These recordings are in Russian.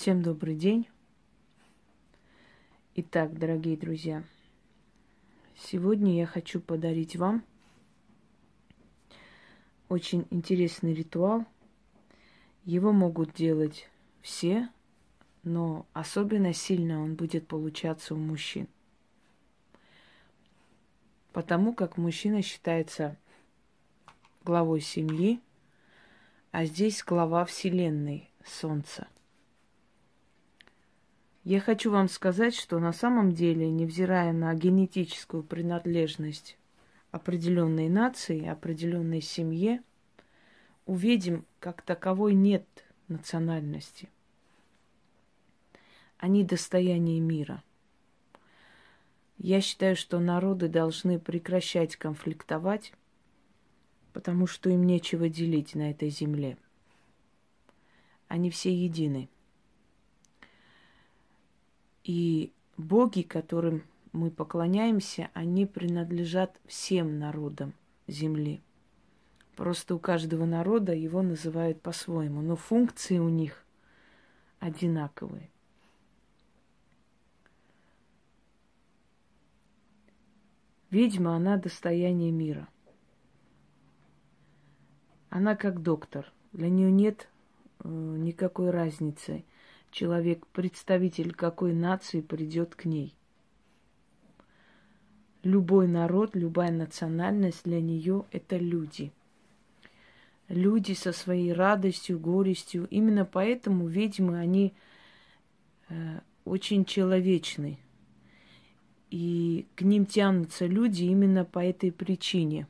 Всем добрый день. Итак, дорогие друзья, сегодня я хочу подарить вам очень интересный ритуал. Его могут делать все, но особенно сильно он будет получаться у мужчин. Потому как мужчина считается главой семьи, а здесь глава Вселенной, Солнца. Я хочу вам сказать, что на самом деле, невзирая на генетическую принадлежность определенной нации, определенной семье, у ведьм как таковой нет национальности. Они достояние мира. Я считаю, что народы должны прекращать конфликтовать, потому что им нечего делить на этой земле. Они все едины – и боги, которым мы поклоняемся, они принадлежат всем народам Земли. Просто у каждого народа его называют по-своему, но функции у них одинаковые. Ведьма, она достояние мира. Она как доктор. Для нее нет э, никакой разницы – человек, представитель какой нации придет к ней. Любой народ, любая национальность для нее это люди. Люди со своей радостью, горестью. Именно поэтому ведьмы, они э, очень человечны. И к ним тянутся люди именно по этой причине.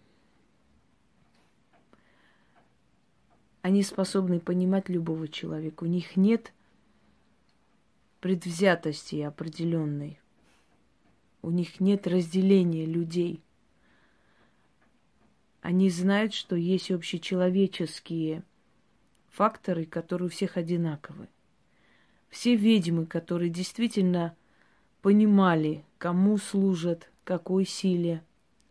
Они способны понимать любого человека. У них нет предвзятости определенной. У них нет разделения людей. Они знают, что есть общечеловеческие факторы, которые у всех одинаковы. Все ведьмы, которые действительно понимали, кому служат, какой силе,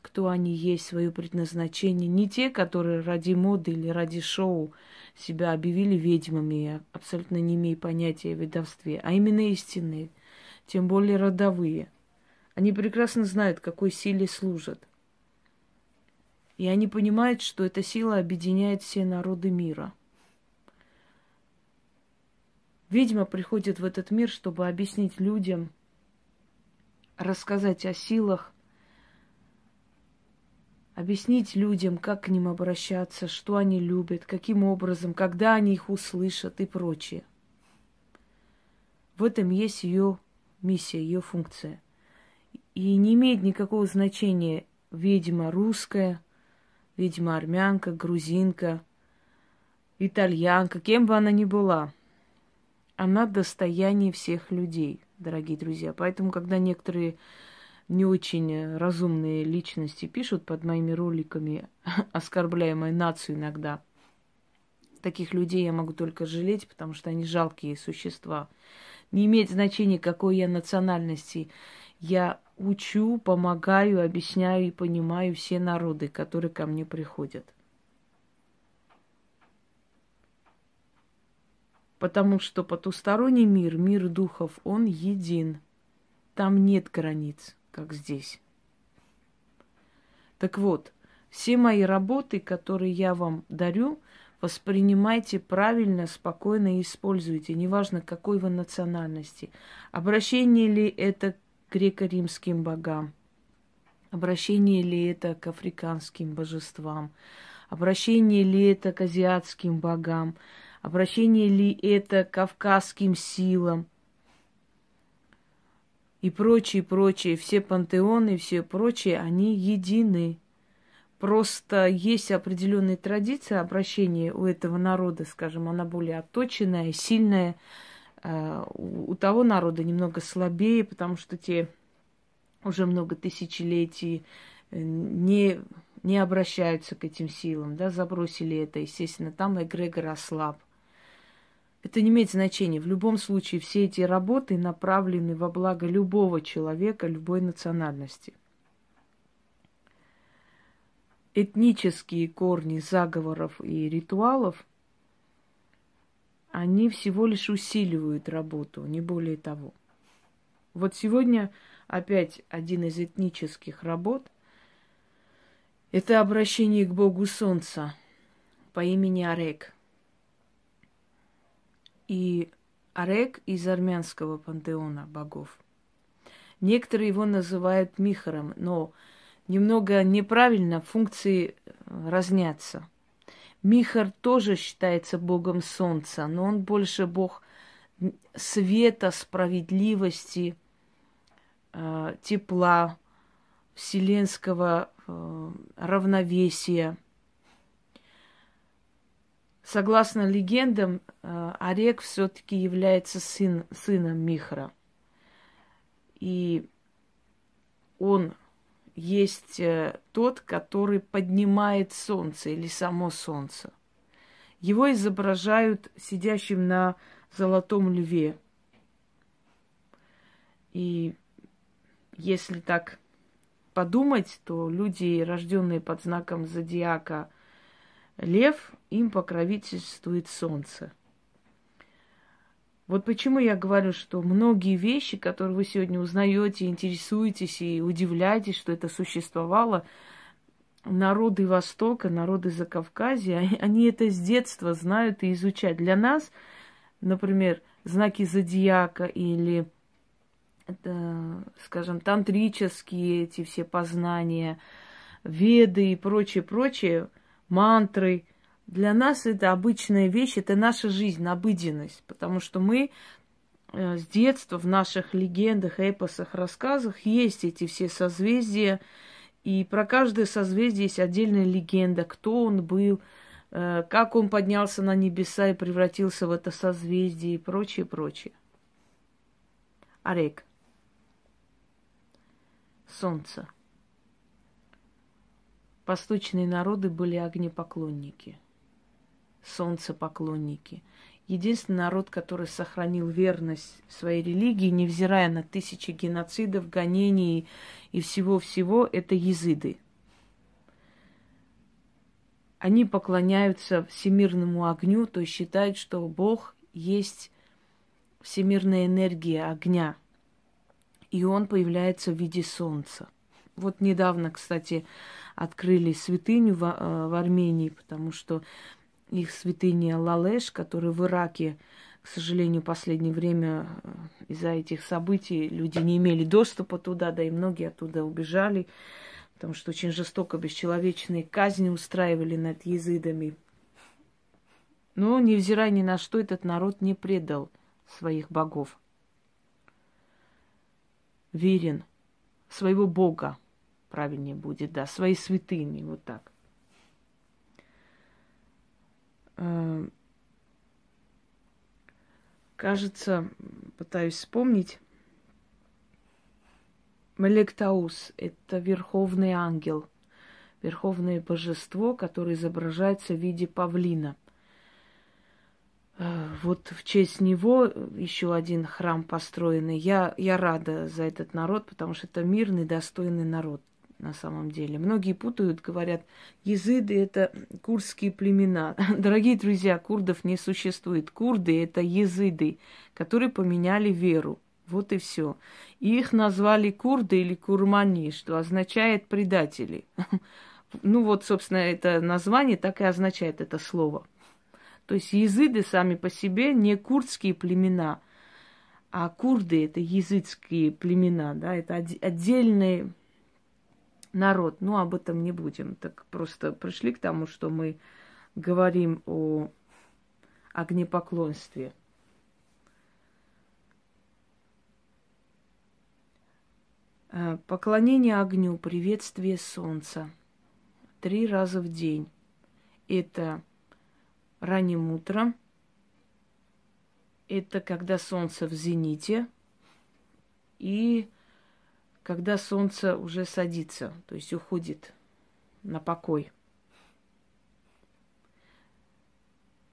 кто они есть, свое предназначение. Не те, которые ради моды или ради шоу себя объявили ведьмами, абсолютно не имея понятия о ведовстве, а именно истинные, тем более родовые. Они прекрасно знают, какой силе служат. И они понимают, что эта сила объединяет все народы мира. Ведьма приходит в этот мир, чтобы объяснить людям, рассказать о силах, объяснить людям, как к ним обращаться, что они любят, каким образом, когда они их услышат и прочее. В этом есть ее миссия, ее функция. И не имеет никакого значения ведьма русская, ведьма армянка, грузинка, итальянка, кем бы она ни была. Она достояние всех людей, дорогие друзья. Поэтому, когда некоторые не очень э, разумные личности пишут под моими роликами, оскорбляя мою нацию иногда. Таких людей я могу только жалеть, потому что они жалкие существа. Не имеет значения, какой я национальности. Я учу, помогаю, объясняю и понимаю все народы, которые ко мне приходят. Потому что потусторонний мир, мир духов, он един. Там нет границ как здесь. Так вот, все мои работы, которые я вам дарю, воспринимайте правильно, спокойно и используйте, неважно какой вы национальности. Обращение ли это к греко-римским богам, обращение ли это к африканским божествам, обращение ли это к азиатским богам, обращение ли это к кавказским силам – и прочие, прочие, все пантеоны, все прочие, они едины. Просто есть определенные традиции обращения у этого народа, скажем, она более отточенная, сильная. А, у того народа немного слабее, потому что те уже много тысячелетий э, не, не обращаются к этим силам, да, забросили это, естественно, там эгрегор ослаб. Это не имеет значения. В любом случае все эти работы направлены во благо любого человека, любой национальности. Этнические корни заговоров и ритуалов, они всего лишь усиливают работу, не более того. Вот сегодня опять один из этнических работ – это обращение к Богу Солнца по имени Арек. И Арек из армянского пантеона богов. Некоторые его называют Михаром, но немного неправильно функции разнятся. Михар тоже считается богом солнца, но он больше бог света, справедливости – э, тепла, вселенского э, равновесия. Согласно легендам, э, Орек все-таки является сын, сыном Михра. И он есть э, тот, который поднимает солнце или само солнце. Его изображают сидящим на золотом льве. И если так подумать, то люди, рожденные под знаком зодиака Лев, им покровительствует солнце. Вот почему я говорю, что многие вещи, которые вы сегодня узнаете, интересуетесь и удивляетесь, что это существовало, народы Востока, народы Закавказья, они это с детства знают и изучают. Для нас, например, знаки зодиака или скажем, тантрические эти все познания, веды и прочее, прочее, мантры. Для нас это обычная вещь, это наша жизнь, обыденность, потому что мы э, с детства в наших легендах, эпосах, рассказах есть эти все созвездия, и про каждое созвездие есть отдельная легенда, кто он был, э, как он поднялся на небеса и превратился в это созвездие и прочее, прочее. Арек солнца. Восточные народы были огнепоклонники, солнцепоклонники. Единственный народ, который сохранил верность своей религии, невзирая на тысячи геноцидов, гонений и всего-всего, это езыды. Они поклоняются всемирному огню, то есть считают, что Бог есть всемирная энергия огня – и он появляется в виде солнца. Вот недавно, кстати, открыли святыню в, э, в Армении, потому что их святыня Лалеш, которая в Ираке, к сожалению, в последнее время э, из-за этих событий люди не имели доступа туда, да и многие оттуда убежали, потому что очень жестоко бесчеловечные казни устраивали над езидами. Но, невзирая ни на что, этот народ не предал своих богов верен своего Бога, правильнее будет, да, своей святыни, вот так. Э, кажется, пытаюсь вспомнить, Мелектаус – это верховный ангел, верховное божество, которое изображается в виде павлина – Э, вот в честь него еще один храм построенный. Я, я рада за этот народ, потому что это мирный, достойный народ на самом деле. Многие путают, говорят, езыды – это курдские племена. Дорогие друзья, курдов не существует. Курды – это езыды, которые поменяли веру. Вот и все. Их назвали курды или курмани, что означает предатели. Ну вот, собственно, это название так и означает это слово – то есть езыды сами по себе не курдские племена, а курды это языцкие племена, да, это отдельный народ. Ну, об этом не будем. Так просто пришли к тому, что мы говорим о огнепоклонстве. Э, поклонение огню, приветствие солнца. Три раза в день. Это ранним утром. Это когда солнце в зените и когда солнце уже садится, то есть уходит на покой.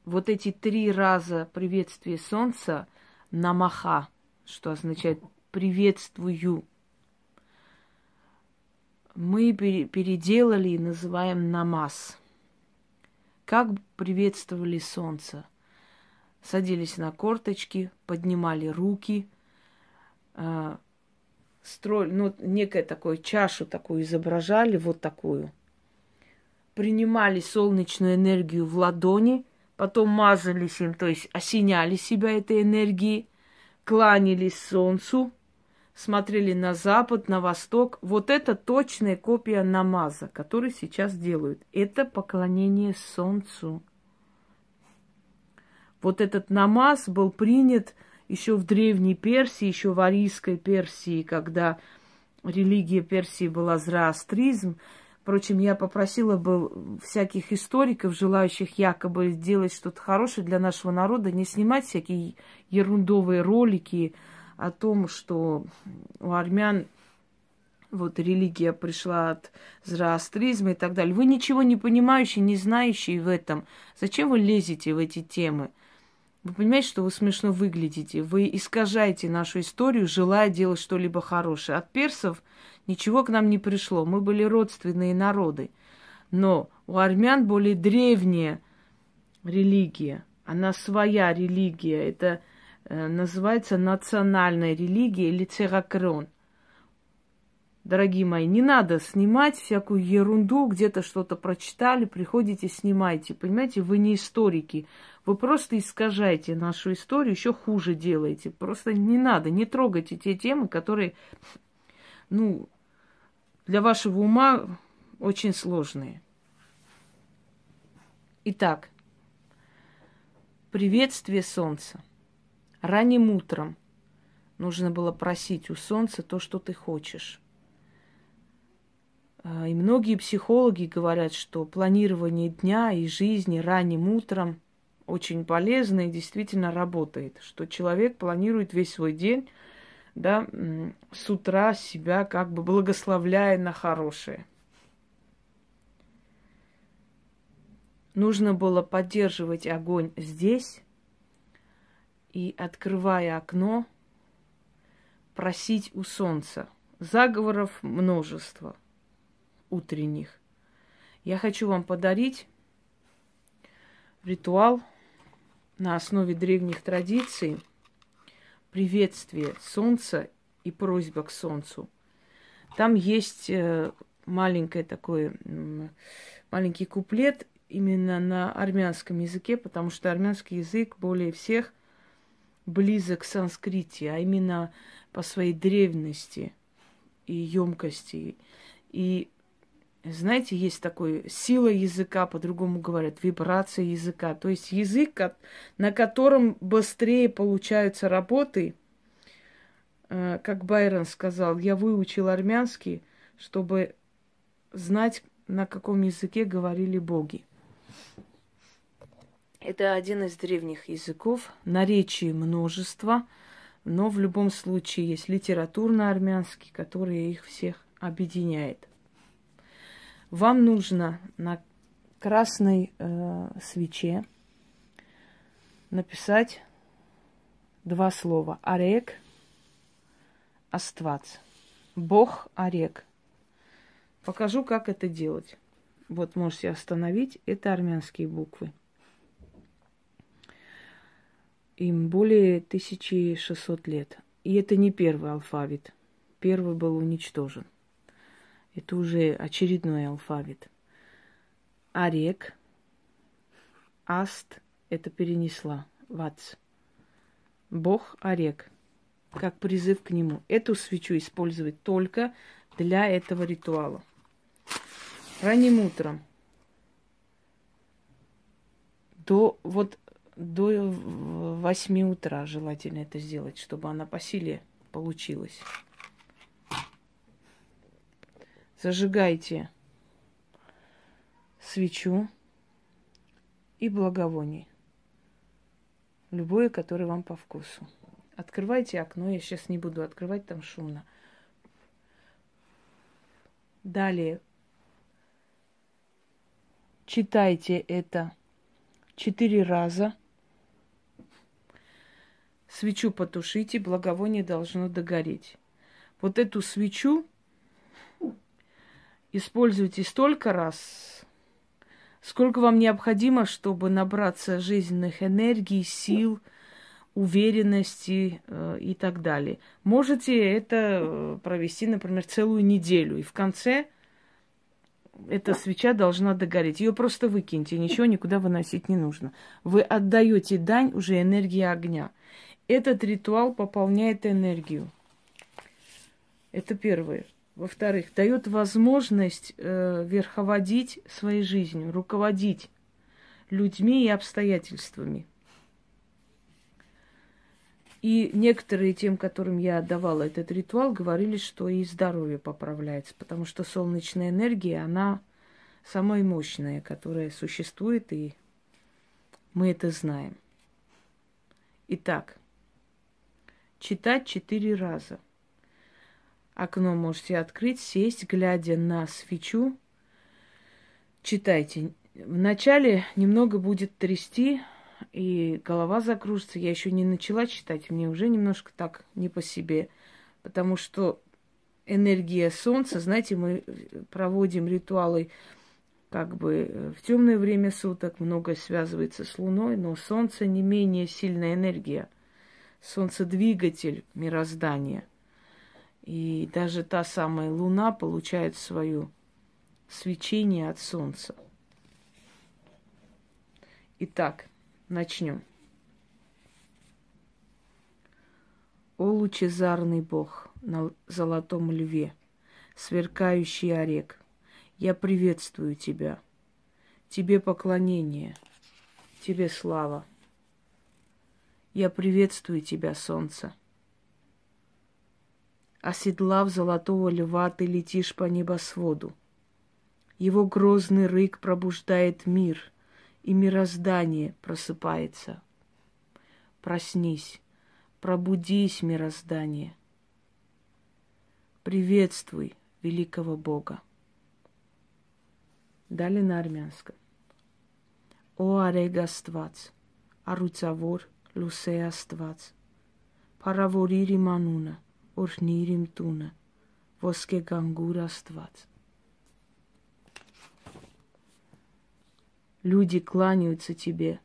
Вот эти три раза приветствие солнца намаха, что означает приветствую, мы переделали и называем намаз – как приветствовали солнце? садились на корточки, поднимали руки, э, строили, ну, некое такое чашу такую изображали, вот такую. Принимали солнечную энергию в ладони, потом мазались им, то есть осеняли себя этой энергией, кланялись солнцу, смотрели на запад, на восток. Вот это точная копия намаза, который сейчас делают. Это поклонение солнцу. Вот этот намаз был принят еще в Древней Персии, еще в Арийской Персии, когда религия Персии была зороастризм. Впрочем, я попросила бы всяких историков, желающих якобы сделать что-то хорошее для нашего народа, не снимать всякие ерундовые ролики о том, что у армян вот религия пришла от зороастризма и так далее. Вы ничего не понимающие, не знающие в этом. Зачем вы лезете в эти темы? Вы понимаете, что вы смешно выглядите? Вы искажаете нашу историю, желая делать что-либо хорошее. От персов ничего к нам не пришло. Мы были родственные народы. Но у армян более древняя религия. Она своя религия. Это э, называется национальная религия или церакрон. Дорогие мои, не надо снимать всякую ерунду, где-то что-то прочитали, приходите, снимайте. Понимаете, вы не историки. Вы просто искажаете нашу историю, еще хуже делаете. Просто не надо, не трогайте те темы, которые, ну, для вашего ума очень сложные. Итак, приветствие солнца. Ранним утром нужно было просить у солнца то, что ты хочешь. А, и многие психологи говорят, что планирование дня и жизни ранним утром очень полезно и действительно работает, что человек планирует весь свой день, да, с утра себя как бы благословляя на хорошее. Нужно было поддерживать огонь здесь и, открывая окно, просить у солнца. Заговоров множество – утренних. Я хочу вам подарить ритуал на основе древних традиций приветствие солнца и просьба к солнцу. Там есть э, маленький такой, маленький куплет именно на армянском языке, потому что армянский язык более всех близок к санскрите, а именно по своей древности и емкости. И знаете, есть такой сила языка, по-другому говорят, вибрация языка. То есть язык, на котором быстрее получаются работы. Э, как Байрон сказал, я выучил армянский, чтобы знать, на каком языке говорили боги. Это один из древних языков, наречий множество, но в любом случае есть литературно-армянский, который их всех объединяет. Вам нужно на красной э, свече написать два слова. Орек, Аствац. Бог Орек. Покажу, как это делать. Вот можете остановить. Это армянские буквы. Им более 1600 лет. И это не первый алфавит. Первый был уничтожен. Это уже очередной алфавит. Арек, Аст – это перенесла. Вац. Бог Арек. Как призыв к нему. Эту свечу использовать только для этого ритуала. Ранним утром до вот до 8 утра желательно это сделать, чтобы она по силе получилась. Зажигайте свечу и благовоние. Любое, которое вам по вкусу. Открывайте окно. Я сейчас не буду открывать, там шумно. Далее. Читайте это четыре раза. Свечу потушите, благовоние должно догореть. Вот эту свечу используйте столько раз, Сколько вам необходимо, чтобы набраться жизненных энергий, сил, уверенности э, и так далее. Можете это э, провести, например, целую неделю, и в конце эта свеча должна догореть. Ее просто выкиньте, ничего никуда выносить не нужно. Вы отдаете дань уже энергии огня. Этот ритуал пополняет энергию. Это первое. Во-вторых, дает возможность э, верховодить своей жизнью, руководить людьми и обстоятельствами. И некоторые тем, которым я давала этот ритуал, говорили, что и здоровье поправляется, потому что солнечная энергия, она самая мощная, которая существует, и мы это знаем. Итак, читать четыре раза. Окно можете открыть, сесть, глядя на свечу. Читайте. Вначале немного будет трясти, и голова закружится. Я еще не начала читать, мне уже немножко так не по себе, потому что энергия Солнца, знаете, мы проводим ритуалы как бы в темное время суток, многое связывается с Луной, но Солнце не менее сильная энергия. Солнце двигатель мироздания. И даже та самая Луна получает свое свечение от Солнца. Итак, Начнем. О лучезарный Бог на золотом льве, сверкающий орек, я приветствую тебя. Тебе поклонение, тебе слава. Я приветствую тебя, солнце Оседлав золотого льва, ты летишь по небосводу. Его грозный рык пробуждает мир — и мироздание просыпается. Проснись, пробудись, мироздание. Приветствуй великого Бога. Далее на армянском. О արեգ Աստված, առուցավոր լուսե Աստված, փառավորիր իմ անունը, օրհնիր իմ տունը, ոսկե գանգուր Աստված։ Люди кланяются тебе,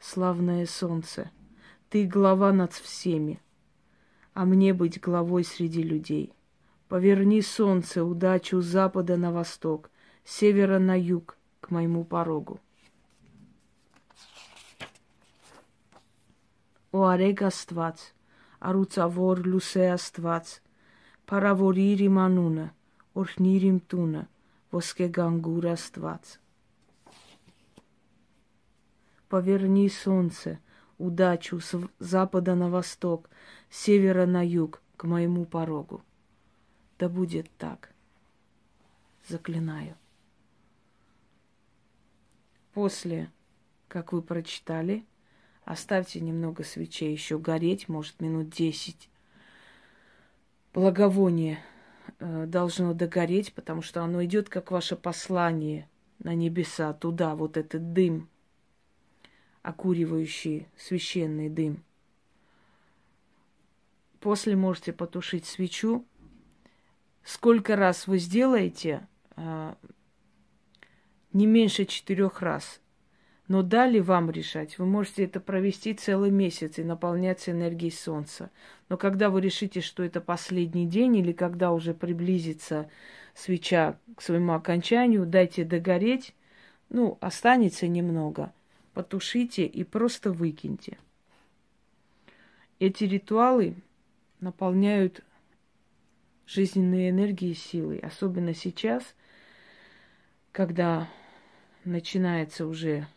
славное солнце. Ты глава над всеми, а мне быть главой среди людей. Поверни солнце, удачу с запада на восток, с севера на юг, к моему порогу. О արեգ Աստված, առուցավոր լուսե Աստված, փառավորիր իմ անունը, օրհնիր իմ տունը, ոսկե գանգուր Աստված поверни солнце, удачу с запада на восток, с севера на юг, к моему порогу. Да будет так. Заклинаю. После, как вы прочитали, оставьте немного свечей еще гореть, может, минут десять. Благовоние э, должно догореть, потому что оно идет как ваше послание на небеса, туда, вот этот дым – окуривающий священный дым. После можете потушить свечу. Сколько раз вы сделаете, а, не меньше четырех раз. Но дали вам решать. Вы можете это провести целый месяц и наполняться энергией солнца. Но когда вы решите, что это последний день, или когда уже приблизится свеча к своему окончанию, дайте догореть. Ну, останется немного – потушите и просто выкиньте. Эти ритуалы наполняют жизненной энергией и силой, особенно сейчас, когда начинается уже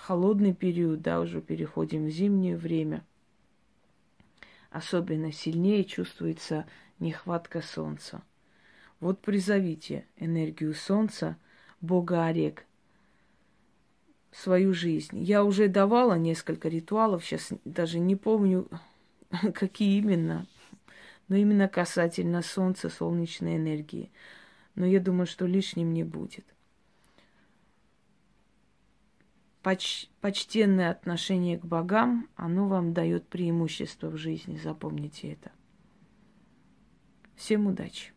холодный период, да, уже переходим в зимнее время. Особенно сильнее чувствуется нехватка солнца. Вот призовите энергию солнца, Бога Орек, свою жизнь. Я уже давала несколько ритуалов, сейчас даже не помню, какие именно, но именно касательно Солнца, солнечной энергии. Но я думаю, что лишним не будет. Поч почтенное отношение к богам, оно вам дает преимущество в жизни, запомните это. Всем удачи!